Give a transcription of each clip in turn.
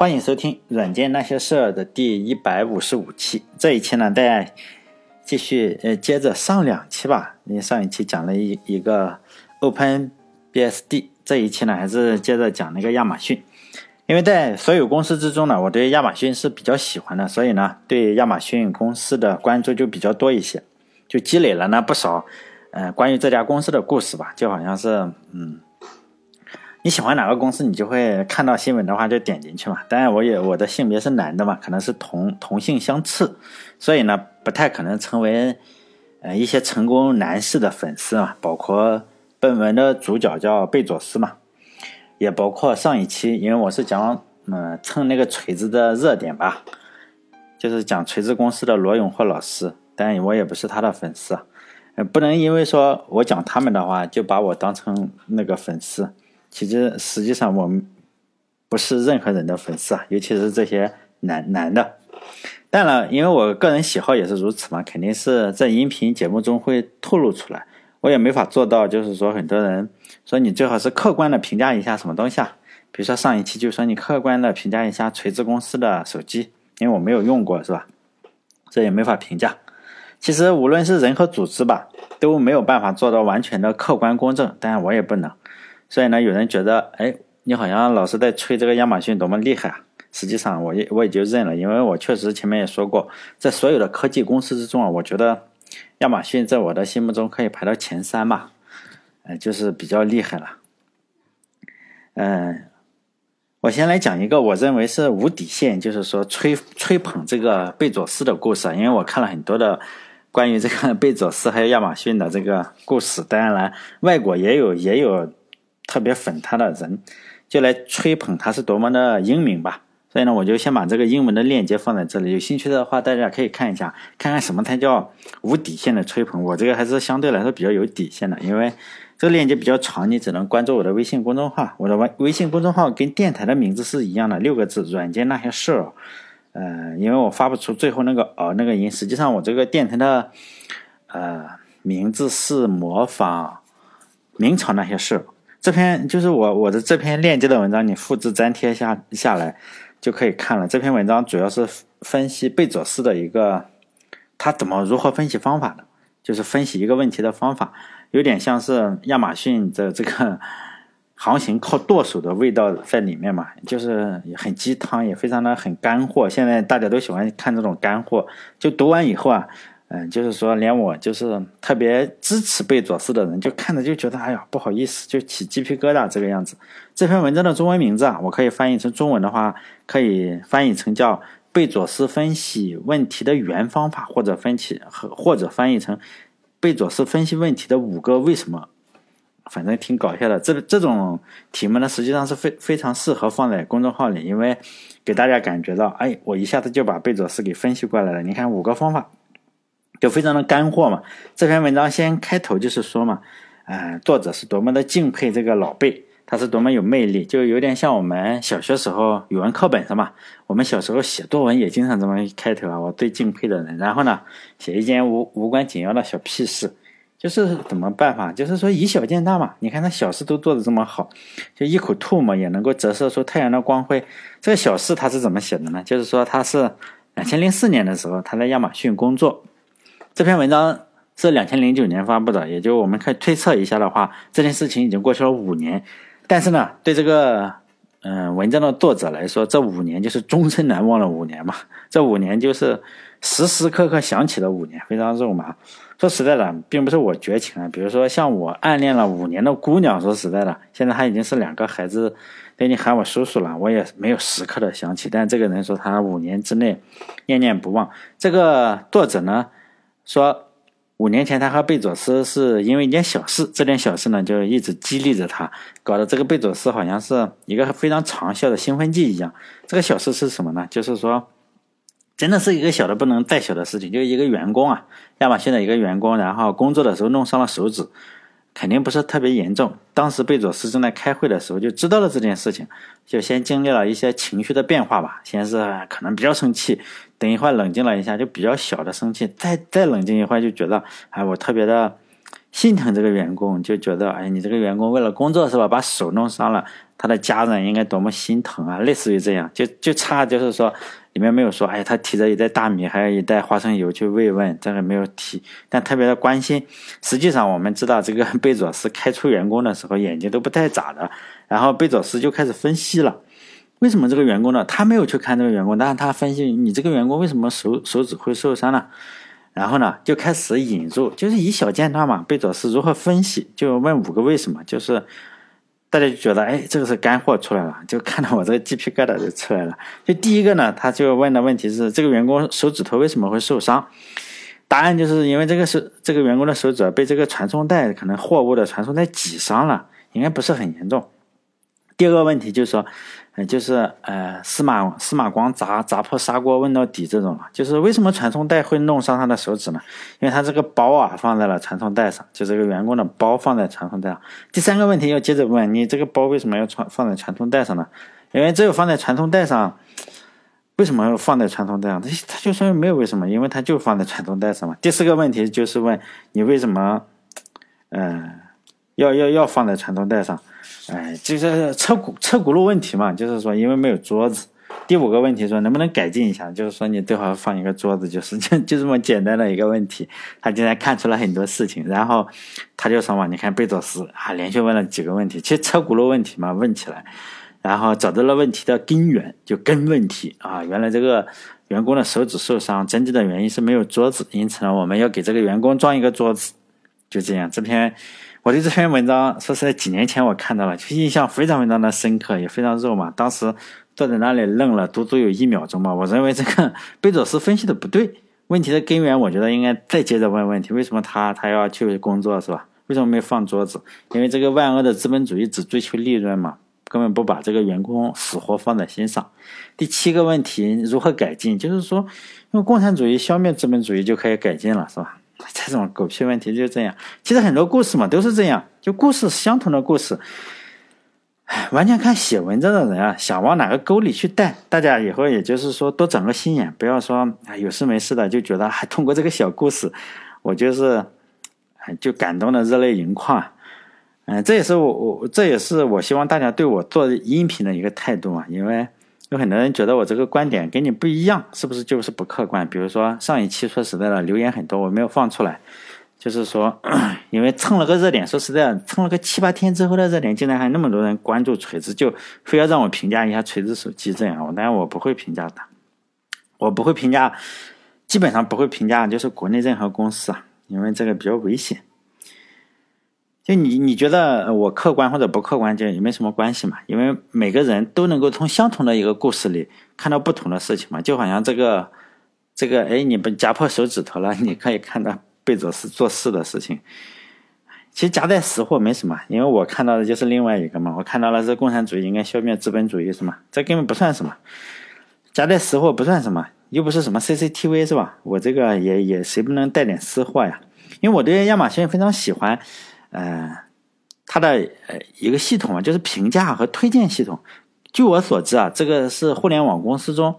欢迎收听《软件那些事儿》的第一百五十五期。这一期呢，大家继续呃，接着上两期吧。因为上一期讲了一一个 OpenBSD，这一期呢，还是接着讲那个亚马逊。因为在所有公司之中呢，我对亚马逊是比较喜欢的，所以呢，对亚马逊公司的关注就比较多一些，就积累了呢不少呃关于这家公司的故事吧。就好像是嗯。你喜欢哪个公司，你就会看到新闻的话就点进去嘛。当然，我也我的性别是男的嘛，可能是同同性相斥，所以呢不太可能成为呃一些成功男士的粉丝啊。包括本文的主角叫贝佐斯嘛，也包括上一期，因为我是讲嗯蹭那个锤子的热点吧，就是讲锤子公司的罗永浩老师，但我也不是他的粉丝，呃不能因为说我讲他们的话就把我当成那个粉丝。其实，实际上我们不是任何人的粉丝啊，尤其是这些男男的。当然，因为我个人喜好也是如此嘛，肯定是在音频节目中会透露出来。我也没法做到，就是说很多人说你最好是客观的评价一下什么东西啊。比如说上一期就说你客观的评价一下锤子公司的手机，因为我没有用过，是吧？这也没法评价。其实无论是人和组织吧，都没有办法做到完全的客观公正，当然我也不能。所以呢，有人觉得，哎，你好像老是在吹这个亚马逊多么厉害啊！实际上，我也我也就认了，因为我确实前面也说过，在所有的科技公司之中啊，我觉得亚马逊在我的心目中可以排到前三吧，呃，就是比较厉害了。嗯，我先来讲一个我认为是无底线，就是说吹吹捧这个贝佐斯的故事，因为我看了很多的关于这个贝佐斯还有亚马逊的这个故事，当然了，外国也有也有。特别粉他的人，就来吹捧他是多么的英明吧。所以呢，我就先把这个英文的链接放在这里，有兴趣的话，大家可以看一下，看看什么才叫无底线的吹捧。我这个还是相对来说比较有底线的，因为这个链接比较长，你只能关注我的微信公众号。我的微微信公众号跟电台的名字是一样的，六个字，软件那些事儿。呃，因为我发不出最后那个呃那个音，实际上我这个电台的呃名字是模仿明朝那些事儿。这篇就是我我的这篇链接的文章，你复制粘贴下下来就可以看了。这篇文章主要是分析贝佐斯的一个他怎么如何分析方法的，就是分析一个问题的方法，有点像是亚马逊的这个航行靠舵手的味道在里面嘛，就是很鸡汤，也非常的很干货。现在大家都喜欢看这种干货，就读完以后啊。嗯，就是说，连我就是特别支持贝佐斯的人，就看着就觉得，哎呀，不好意思，就起鸡皮疙瘩这个样子。这篇文章的中文名字啊，我可以翻译成中文的话，可以翻译成叫贝佐斯分析问题的原方法，或者分析和或者翻译成贝佐斯分析问题的五个为什么。反正挺搞笑的。这这种题目呢，实际上是非非常适合放在公众号里，因为给大家感觉到，哎，我一下子就把贝佐斯给分析过来了。你看五个方法。就非常的干货嘛。这篇文章先开头就是说嘛，呃，作者是多么的敬佩这个老贝，他是多么有魅力，就有点像我们小学时候语文课本上嘛。我们小时候写作文也经常这么开头啊，我最敬佩的人。然后呢，写一件无无关紧要的小屁事，就是怎么办法？就是说以小见大嘛。你看他小事都做得这么好，就一口吐沫也能够折射出太阳的光辉。这个小事他是怎么写的呢？就是说他是两千零四年的时候，他在亚马逊工作。这篇文章是两千零九年发布的，也就我们可以推测一下的话，这件事情已经过去了五年。但是呢，对这个嗯文章的作者来说，这五年就是终身难忘的五年嘛。这五年就是时时刻刻想起的五年，非常肉麻。说实在的，并不是我绝情啊。比如说像我暗恋了五年的姑娘，说实在的，现在她已经是两个孩子，都已经喊我叔叔了，我也没有时刻的想起。但这个人说他五年之内念念不忘。这个作者呢？说五年前他和贝佐斯是因为一件小事，这件小事呢就一直激励着他，搞得这个贝佐斯好像是一个非常长效的兴奋剂一样。这个小事是什么呢？就是说，真的是一个小的不能再小的事情，就是一个员工啊，亚马逊的一个员工，然后工作的时候弄伤了手指。肯定不是特别严重。当时贝佐斯正在开会的时候，就知道了这件事情，就先经历了一些情绪的变化吧。先是可能比较生气，等一会儿冷静了一下，就比较小的生气，再再冷静一会儿，就觉得哎，我特别的心疼这个员工，就觉得哎，你这个员工为了工作是吧，把手弄伤了，他的家人应该多么心疼啊，类似于这样，就就差就是说。里面没有说，哎，他提着一袋大米，还有一袋花生油去慰问，这个没有提，但特别的关心。实际上，我们知道这个贝佐斯开除员工的时候，眼睛都不带眨的。然后贝佐斯就开始分析了，为什么这个员工呢？他没有去看这个员工，但是他分析你这个员工为什么手手指会受伤呢？然后呢，就开始引入，就是以小见大嘛。贝佐斯如何分析？就问五个为什么，就是。大家就觉得，哎，这个是干货出来了，就看到我这个鸡皮疙瘩就出来了。就第一个呢，他就问的问题是，这个员工手指头为什么会受伤？答案就是因为这个手，这个员工的手指被这个传送带，可能货物的传送带挤伤了，应该不是很严重。第二个问题就是说。就是呃，司马司马光砸砸破砂锅问到底这种就是为什么传送带会弄伤他的手指呢？因为他这个包啊放在了传送带上，就这个员工的包放在传送带上。第三个问题要接着问，你这个包为什么要传放在传送带上呢？因为只有放在传送带上，为什么要放在传送带上？他他就说没有为什么，因为他就放在传送带上嘛。第四个问题就是问你为什么，嗯，要要要放在传送带上？哎，就是车轱车轱辘问题嘛，就是说因为没有桌子。第五个问题说能不能改进一下，就是说你最好放一个桌子，就是就就这么简单的一个问题。他竟然看出了很多事情，然后他就说嘛，你看贝佐斯啊，连续问了几个问题，其实车轱辘问题嘛问起来，然后找到了问题的根源，就根问题啊，原来这个员工的手指受伤，真正的原因是没有桌子，因此呢，我们要给这个员工装一个桌子，就这样，这篇。我对这篇文章，说实在，几年前我看到了，就印象非常非常的深刻，也非常肉麻。当时坐在那里愣了，足足有一秒钟吧。我认为这个 贝佐斯分析的不对，问题的根源，我觉得应该再接着问问题：为什么他他要去工作，是吧？为什么没放桌子？因为这个万恶的资本主义只追求利润嘛，根本不把这个员工死活放在心上。第七个问题，如何改进？就是说，用共产主义消灭资本主义就可以改进了，是吧？这种狗屁问题就这样，其实很多故事嘛都是这样，就故事相同的故事，完全看写文章的人啊想往哪个沟里去带。大家以后也就是说多长个心眼，不要说啊有事没事的就觉得还通过这个小故事，我就是就感动的热泪盈眶。嗯，这也是我我这也是我希望大家对我做音频的一个态度嘛，因为。有很多人觉得我这个观点跟你不一样，是不是就是不客观？比如说上一期说实在的留言很多，我没有放出来，就是说 因为蹭了个热点，说实在的蹭了个七八天之后的热点，竟然还那么多人关注锤子，就非要让我评价一下锤子手机这样，我当然我不会评价的，我不会评价，基本上不会评价就是国内任何公司啊，因为这个比较危险。就你你觉得我客观或者不客观，就也没什么关系嘛。因为每个人都能够从相同的一个故事里看到不同的事情嘛。就好像这个这个，哎，你不夹破手指头了，你可以看到贝佐斯做事的事情。其实夹带私货没什么，因为我看到的就是另外一个嘛。我看到了是共产主义应该消灭资本主义是吗？这根本不算什么，夹带私货不算什么，又不是什么 CCTV 是吧？我这个也也谁不能带点私货呀？因为我对亚马逊非常喜欢。呃，它的呃一个系统啊，就是评价和推荐系统。据我所知啊，这个是互联网公司中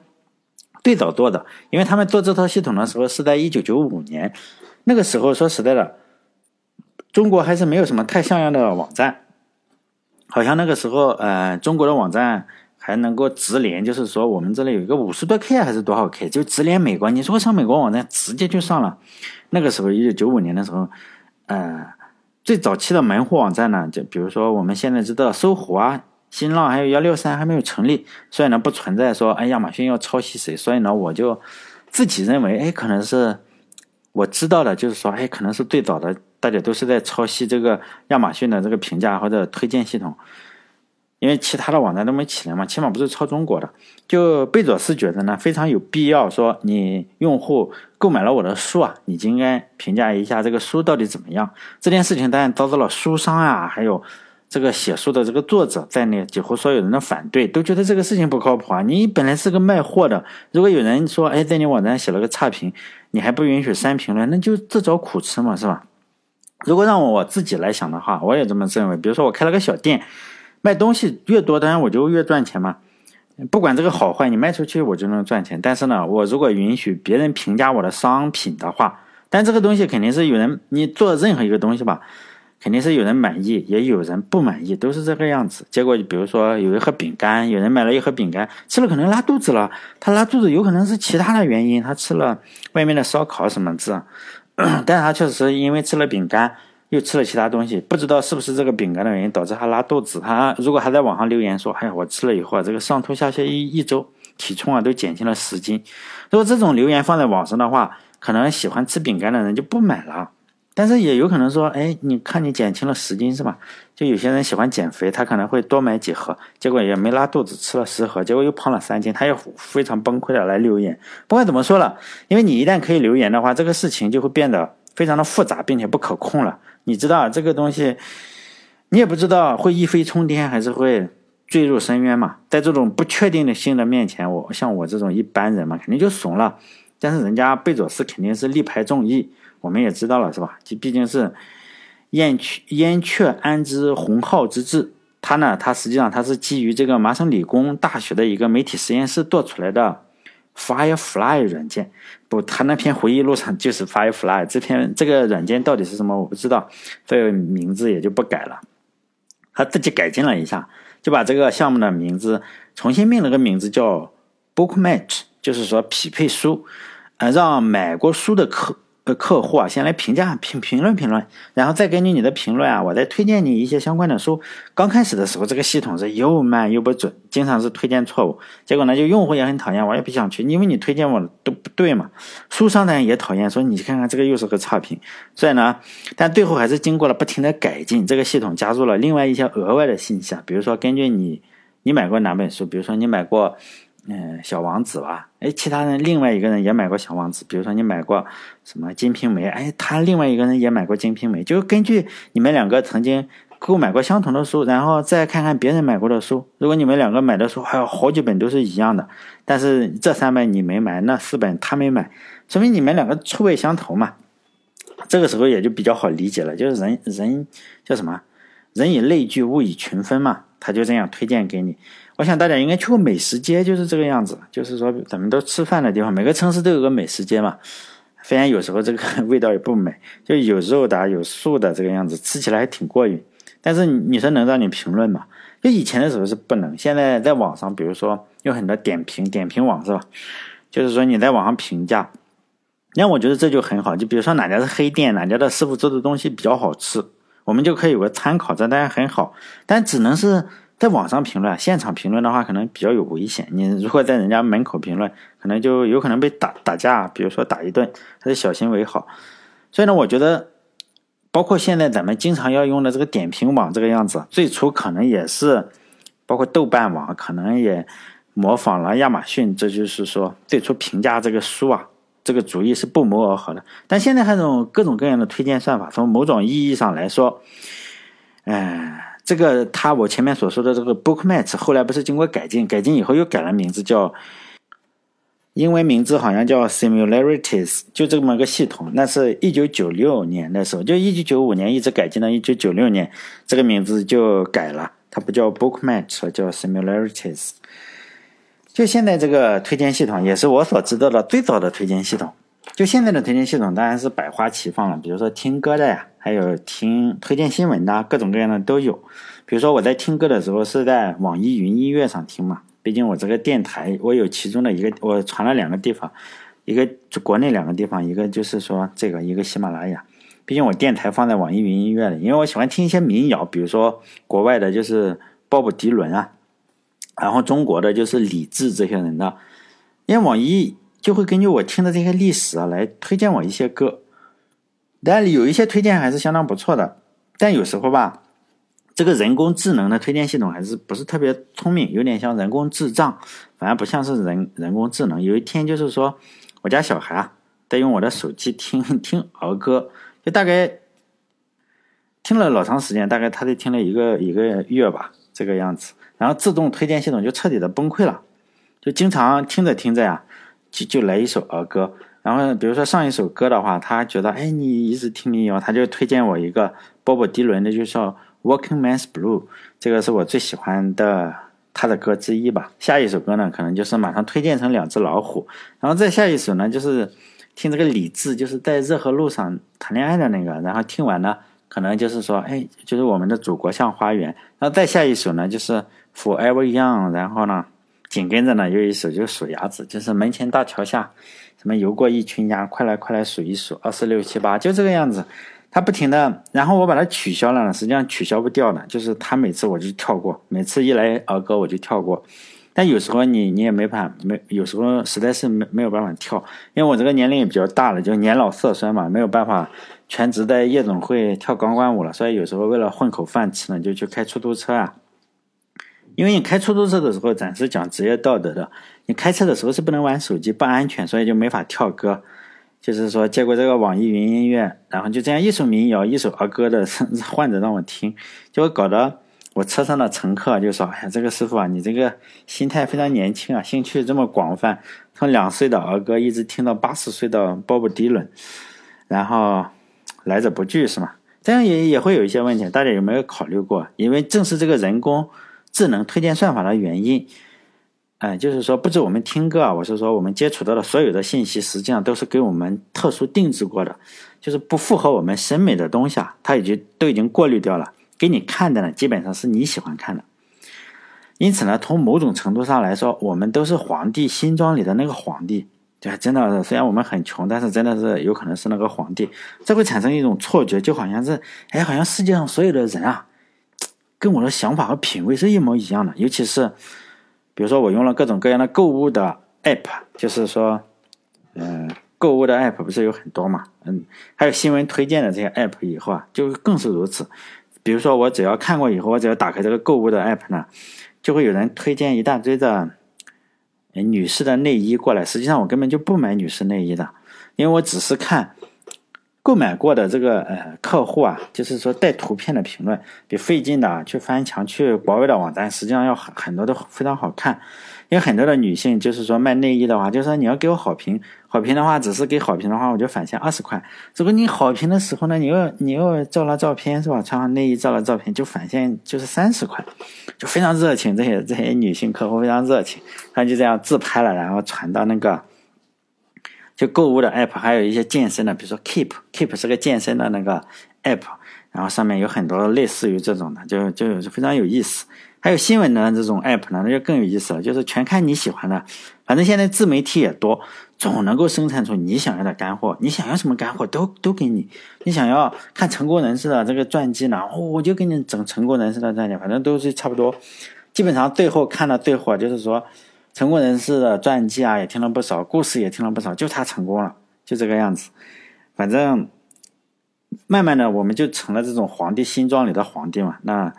最早做的，因为他们做这套系统的时候是在一九九五年，那个时候说实在的，中国还是没有什么太像样的网站，好像那个时候呃，中国的网站还能够直连，就是说我们这里有一个五十多 K 还是多少 K，就直连美国。你说上美国网站直接就上了，那个时候一九九五年的时候，呃。最早期的门户网站呢，就比如说我们现在知道搜狐啊、新浪还有幺六三还没有成立，所以呢不存在说哎亚马逊要抄袭谁，所以呢我就自己认为哎可能是我知道的，就是说哎可能是最早的，大家都是在抄袭这个亚马逊的这个评价或者推荐系统。因为其他的网站都没起来嘛，起码不是抄中国的。就贝佐斯觉得呢，非常有必要说，你用户购买了我的书啊，你就应该评价一下这个书到底怎么样。这件事情当然遭到了书商啊，还有这个写书的这个作者在内几乎所有人的反对，都觉得这个事情不靠谱啊。你本来是个卖货的，如果有人说，哎，在你网站写了个差评，你还不允许删评论，那就自找苦吃嘛，是吧？如果让我自己来想的话，我也这么认为。比如说我开了个小店。卖东西越多，当然我就越赚钱嘛。不管这个好坏，你卖出去我就能赚钱。但是呢，我如果允许别人评价我的商品的话，但这个东西肯定是有人，你做任何一个东西吧，肯定是有人满意，也有人不满意，都是这个样子。结果比如说有一盒饼干，有人买了一盒饼干，吃了可能拉肚子了，他拉肚子有可能是其他的原因，他吃了外面的烧烤什么的，但是他确实因为吃了饼干。又吃了其他东西，不知道是不是这个饼干的原因导致他拉肚子。他如果还在网上留言说：“哎呀，我吃了以后啊，这个上吐下泻一一周，体重啊都减轻了十斤。”如果这种留言放在网上的话，可能喜欢吃饼干的人就不买了。但是也有可能说：“哎，你看你减轻了十斤是吧？”就有些人喜欢减肥，他可能会多买几盒，结果也没拉肚子，吃了十盒，结果又胖了三斤，他又非常崩溃的来留言。不管怎么说了，因为你一旦可以留言的话，这个事情就会变得非常的复杂，并且不可控了。你知道这个东西，你也不知道会一飞冲天还是会坠入深渊嘛？在这种不确定的性的面前，我像我这种一般人嘛，肯定就怂了。但是人家贝佐斯肯定是力排众议，我们也知道了是吧？就毕竟是燕雀燕雀安知鸿鹄之志，他呢，他实际上他是基于这个麻省理工大学的一个媒体实验室做出来的。Firefly 软件不，他那篇回忆录上就是 Firefly 这篇这个软件到底是什么我不知道，所以名字也就不改了。他自己改进了一下，就把这个项目的名字重新命了个名字叫 Book Match，就是说匹配书，呃，让买过书的客。客户啊，先来评价评评论评论，然后再根据你的评论啊，我再推荐你一些相关的书。刚开始的时候，这个系统是又慢又不准，经常是推荐错误。结果呢，就用户也很讨厌，我也不想去，因为你推荐我都不对嘛。书商呢也讨厌，说你看看这个又是个差评。所以呢，但最后还是经过了不停的改进，这个系统加入了另外一些额外的信息啊，比如说根据你你买过哪本书，比如说你买过。嗯，小王子吧，哎，其他人另外一个人也买过小王子，比如说你买过什么金瓶梅，哎，他另外一个人也买过金瓶梅，就根据你们两个曾经购买过相同的书，然后再看看别人买过的书，如果你们两个买的书还有好几本都是一样的，但是这三本你没买，那四本他没买，说明你们两个臭味相投嘛，这个时候也就比较好理解了，就是人人叫什么，人以类聚，物以群分嘛，他就这样推荐给你。我想大家应该去过美食街，就是这个样子。就是说，咱们都吃饭的地方，每个城市都有个美食街嘛。虽然有时候这个 味道也不美，就有肉的、有素的这个样子，吃起来还挺过瘾。但是你说能让你评论吗？就以前的时候是不能，现在在网上，比如说有很多点评、点评网是吧？就是说你在网上评价，那我觉得这就很好。就比如说哪家是黑店，哪家的师傅做的东西比较好吃，我们就可以有个参考，这当然很好。但只能是。在网上评论，现场评论的话，可能比较有危险。你如果在人家门口评论，可能就有可能被打打架，比如说打一顿，还是小心为好。所以呢，我觉得，包括现在咱们经常要用的这个点评网这个样子，最初可能也是，包括豆瓣网，可能也模仿了亚马逊。这就是说，最初评价这个书啊，这个主意是不谋而合的。但现在还有各种各样的推荐算法，从某种意义上来说，嗯。这个他我前面所说的这个 Bookmatch 后来不是经过改进，改进以后又改了名字，叫英文名字好像叫 Similarities，就这么个系统。那是一九九六年的时候，就一九九五年一直改进到一九九六年，这个名字就改了，它不叫 Bookmatch，叫 Similarities。就现在这个推荐系统也是我所知道的最早的推荐系统。就现在的推荐系统当然是百花齐放了，比如说听歌的呀。还有听推荐新闻的，各种各样的都有。比如说我在听歌的时候是在网易云音乐上听嘛，毕竟我这个电台我有其中的一个，我传了两个地方，一个国内两个地方，一个就是说这个一个喜马拉雅。毕竟我电台放在网易云音乐里，因为我喜欢听一些民谣，比如说国外的就是鲍勃迪伦啊，然后中国的就是李志这些人的，因为网易就会根据我听的这些历史啊来推荐我一些歌。但有一些推荐还是相当不错的，但有时候吧，这个人工智能的推荐系统还是不是特别聪明，有点像人工智障，反而不像是人人工智能。有一天就是说，我家小孩啊，在用我的手机听听儿歌，就大概听了老长时间，大概他得听了一个一个月吧，这个样子，然后自动推荐系统就彻底的崩溃了，就经常听着听着呀，就就来一首儿歌。然后，比如说上一首歌的话，他觉得，哎，你一直听民谣，他就推荐我一个波波迪伦的，就叫《Working Man's Blue》，这个是我最喜欢的他的歌之一吧。下一首歌呢，可能就是马上推荐成两只老虎。然后再下一首呢，就是听这个李志，就是在热河路上谈恋爱的那个，然后听完呢，可能就是说，哎，就是我们的祖国像花园。然后再下一首呢，就是 Forever Young，然后呢，紧跟着呢有一首就是数鸭子，就是门前大桥下，什么游过一群鸭，快来快来数一数，二四六七八，就这个样子。他不停的，然后我把它取消了呢，实际上取消不掉的，就是他每次我就跳过，每次一来儿歌我就跳过。但有时候你你也没办法，没有时候实在是没没有办法跳，因为我这个年龄也比较大了，就年老色衰嘛，没有办法全职在夜总会跳钢管舞了，所以有时候为了混口饭吃呢，就去开出租车啊。因为你开出租车的时候，咱是讲职业道德的，你开车的时候是不能玩手机，不安全，所以就没法跳歌。就是说，结果这个网易云音乐，然后就这样一首民谣，一首儿歌的 换着让我听，结果搞得。我车上的乘客就说：“哎呀，这个师傅啊，你这个心态非常年轻啊，兴趣这么广泛，从两岁的儿歌一直听到八十岁的鲍勃迪伦，然后来者不拒是吗？这样也也会有一些问题，大家有没有考虑过？因为正是这个人工智能推荐算法的原因，哎，就是说不止我们听歌啊，我是说我们接触到的所有的信息，实际上都是给我们特殊定制过的，就是不符合我们审美的东西啊，它已经都已经过滤掉了。”给你看的呢，基本上是你喜欢看的，因此呢，从某种程度上来说，我们都是皇帝新装里的那个皇帝，对，真的，虽然我们很穷，但是真的是有可能是那个皇帝，这会产生一种错觉，就好像是，哎，好像世界上所有的人啊，跟我的想法和品味是一模一样的，尤其是，比如说我用了各种各样的购物的 app，就是说，嗯，购物的 app 不是有很多嘛，嗯，还有新闻推荐的这些 app 以后啊，就更是如此。比如说，我只要看过以后，我只要打开这个购物的 app 呢，就会有人推荐一大堆的女士的内衣过来。实际上，我根本就不买女士内衣的，因为我只是看购买过的这个呃客户啊，就是说带图片的评论，比费劲的去翻墙去国外的网站，实际上要很很多都非常好看。因为很多的女性就是说卖内衣的话，就是说你要给我好评，好评的话只是给好评的话，我就返现二十块。如果你好评的时候呢，你又你又照了照片是吧？穿上内衣照了照片就返现就是三十块，就非常热情。这些这些女性客户非常热情，她就这样自拍了，然后传到那个就购物的 app，还有一些健身的，比如说 Keep，Keep 是个健身的那个 app，然后上面有很多类似于这种的，就就非常有意思。还有新闻的这种 app 呢，那就更有意思了，就是全看你喜欢的。反正现在自媒体也多，总能够生产出你想要的干货。你想要什么干货，都都给你。你想要看成功人士的这个传记呢，哦我就给你整成功人士的传记，反正都是差不多。基本上最后看到最后，就是说成功人士的传记啊，也听了不少，故事也听了不少，就他成功了，就这个样子。反正慢慢的，我们就成了这种皇帝新装里的皇帝嘛。那。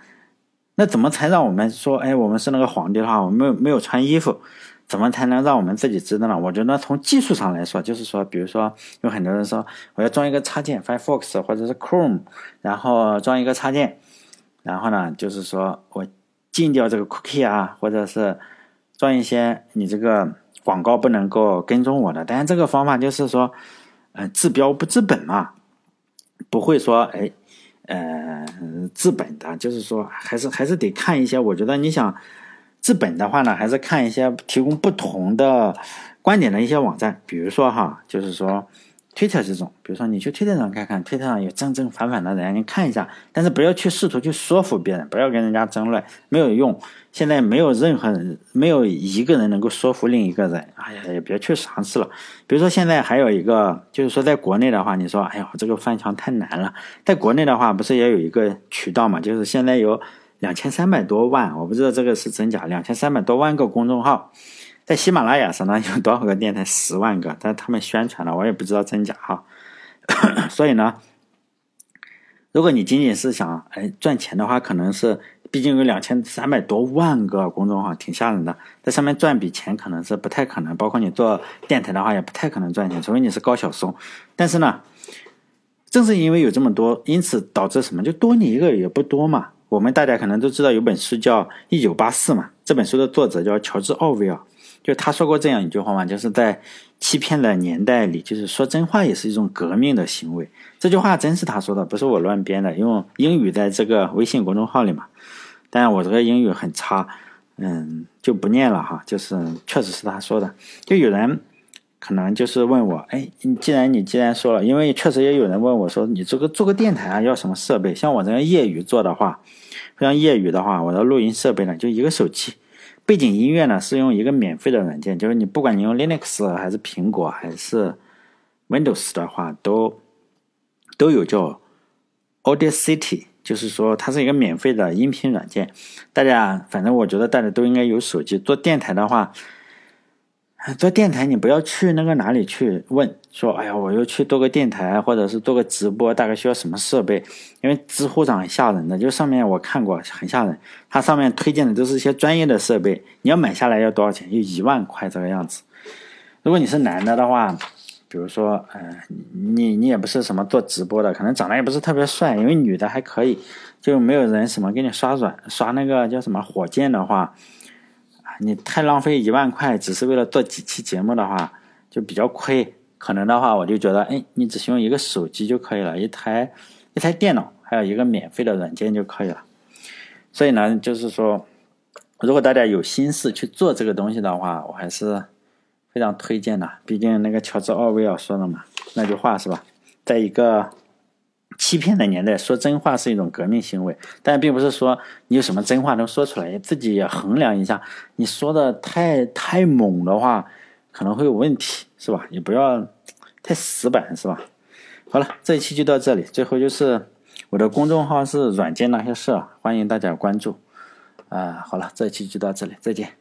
那怎么才让我们说，哎，我们是那个皇帝的话，我们没有没有穿衣服，怎么才能让我们自己知道呢？我觉得从技术上来说，就是说，比如说有很多人说我要装一个插件，Firefox 或者是 Chrome，然后装一个插件，然后呢，就是说我禁掉这个 cookie 啊，或者是赚一些你这个广告不能够跟踪我的。但是这个方法就是说，嗯，治标不治本嘛，不会说，哎。呃，治本的，就是说，还是还是得看一些。我觉得你想治本的话呢，还是看一些提供不同的观点的一些网站，比如说哈，就是说。推特这种，比如说你去推特上看看，推特上有正正反反的人，你看一下，但是不要去试图去说服别人，不要跟人家争论，没有用。现在没有任何人，没有一个人能够说服另一个人。哎呀，也别去尝试了。比如说现在还有一个，就是说在国内的话，你说，哎呀，这个翻墙太难了。在国内的话，不是也有一个渠道嘛？就是现在有两千三百多万，我不知道这个是真假，两千三百多万个公众号。在喜马拉雅上呢，有多少个电台？十万个，但是他们宣传了，我也不知道真假哈。所以呢，如果你仅仅是想哎赚钱的话，可能是毕竟有两千三百多万个公众号，挺吓人的。在上面赚笔钱可能是不太可能，包括你做电台的话，也不太可能赚钱，除非你是高晓松。但是呢，正是因为有这么多，因此导致什么？就多你一个也不多嘛。我们大家可能都知道有本书叫《一九八四》嘛，这本书的作者叫乔治·奥威尔。就他说过这样一句话嘛，就是在欺骗的年代里，就是说真话也是一种革命的行为。这句话真是他说的，不是我乱编的。用英语在这个微信公众号里嘛，但我这个英语很差，嗯，就不念了哈。就是确实是他说的。就有人可能就是问我，哎，你既然你既然说了，因为确实也有人问我说，你这个做个电台啊，要什么设备？像我这样业余做的话，非常业余的话，我的录音设备呢就一个手机，背景音乐呢是用一个免费的软件，就是你不管你用 Linux 还是苹果还是 Windows 的话，都都有叫 Audacity，就是说它是一个免费的音频软件。大家反正我觉得大家都应该有手机做电台的话。做电台，你不要去那个哪里去问，说，哎呀，我又去做个电台，或者是做个直播，大概需要什么设备？因为知乎上很吓人的，就上面我看过很吓人，它上面推荐的都是一些专业的设备，你要买下来要多少钱？就一万块这个样子。如果你是男的的话，比如说，嗯，你你也不是什么做直播的，可能长得也不是特别帅，因为女的还可以，就没有人什么给你刷软刷那个叫什么火箭的话。你太浪费一万块，只是为了做几期节目的话，就比较亏。可能的话，我就觉得，哎，你只需要一个手机就可以了，一台一台电脑，还有一个免费的软件就可以了。所以呢，就是说，如果大家有心思去做这个东西的话，我还是非常推荐的。毕竟那个乔治奥威尔说的嘛，那句话是吧，在一个。欺骗的年代，说真话是一种革命行为，但并不是说你有什么真话能说出来，自己也衡量一下，你说的太太猛的话，可能会有问题，是吧？也不要太死板，是吧？好了，这一期就到这里。最后就是我的公众号是软件那些事，欢迎大家关注。啊，好了，这一期就到这里，再见。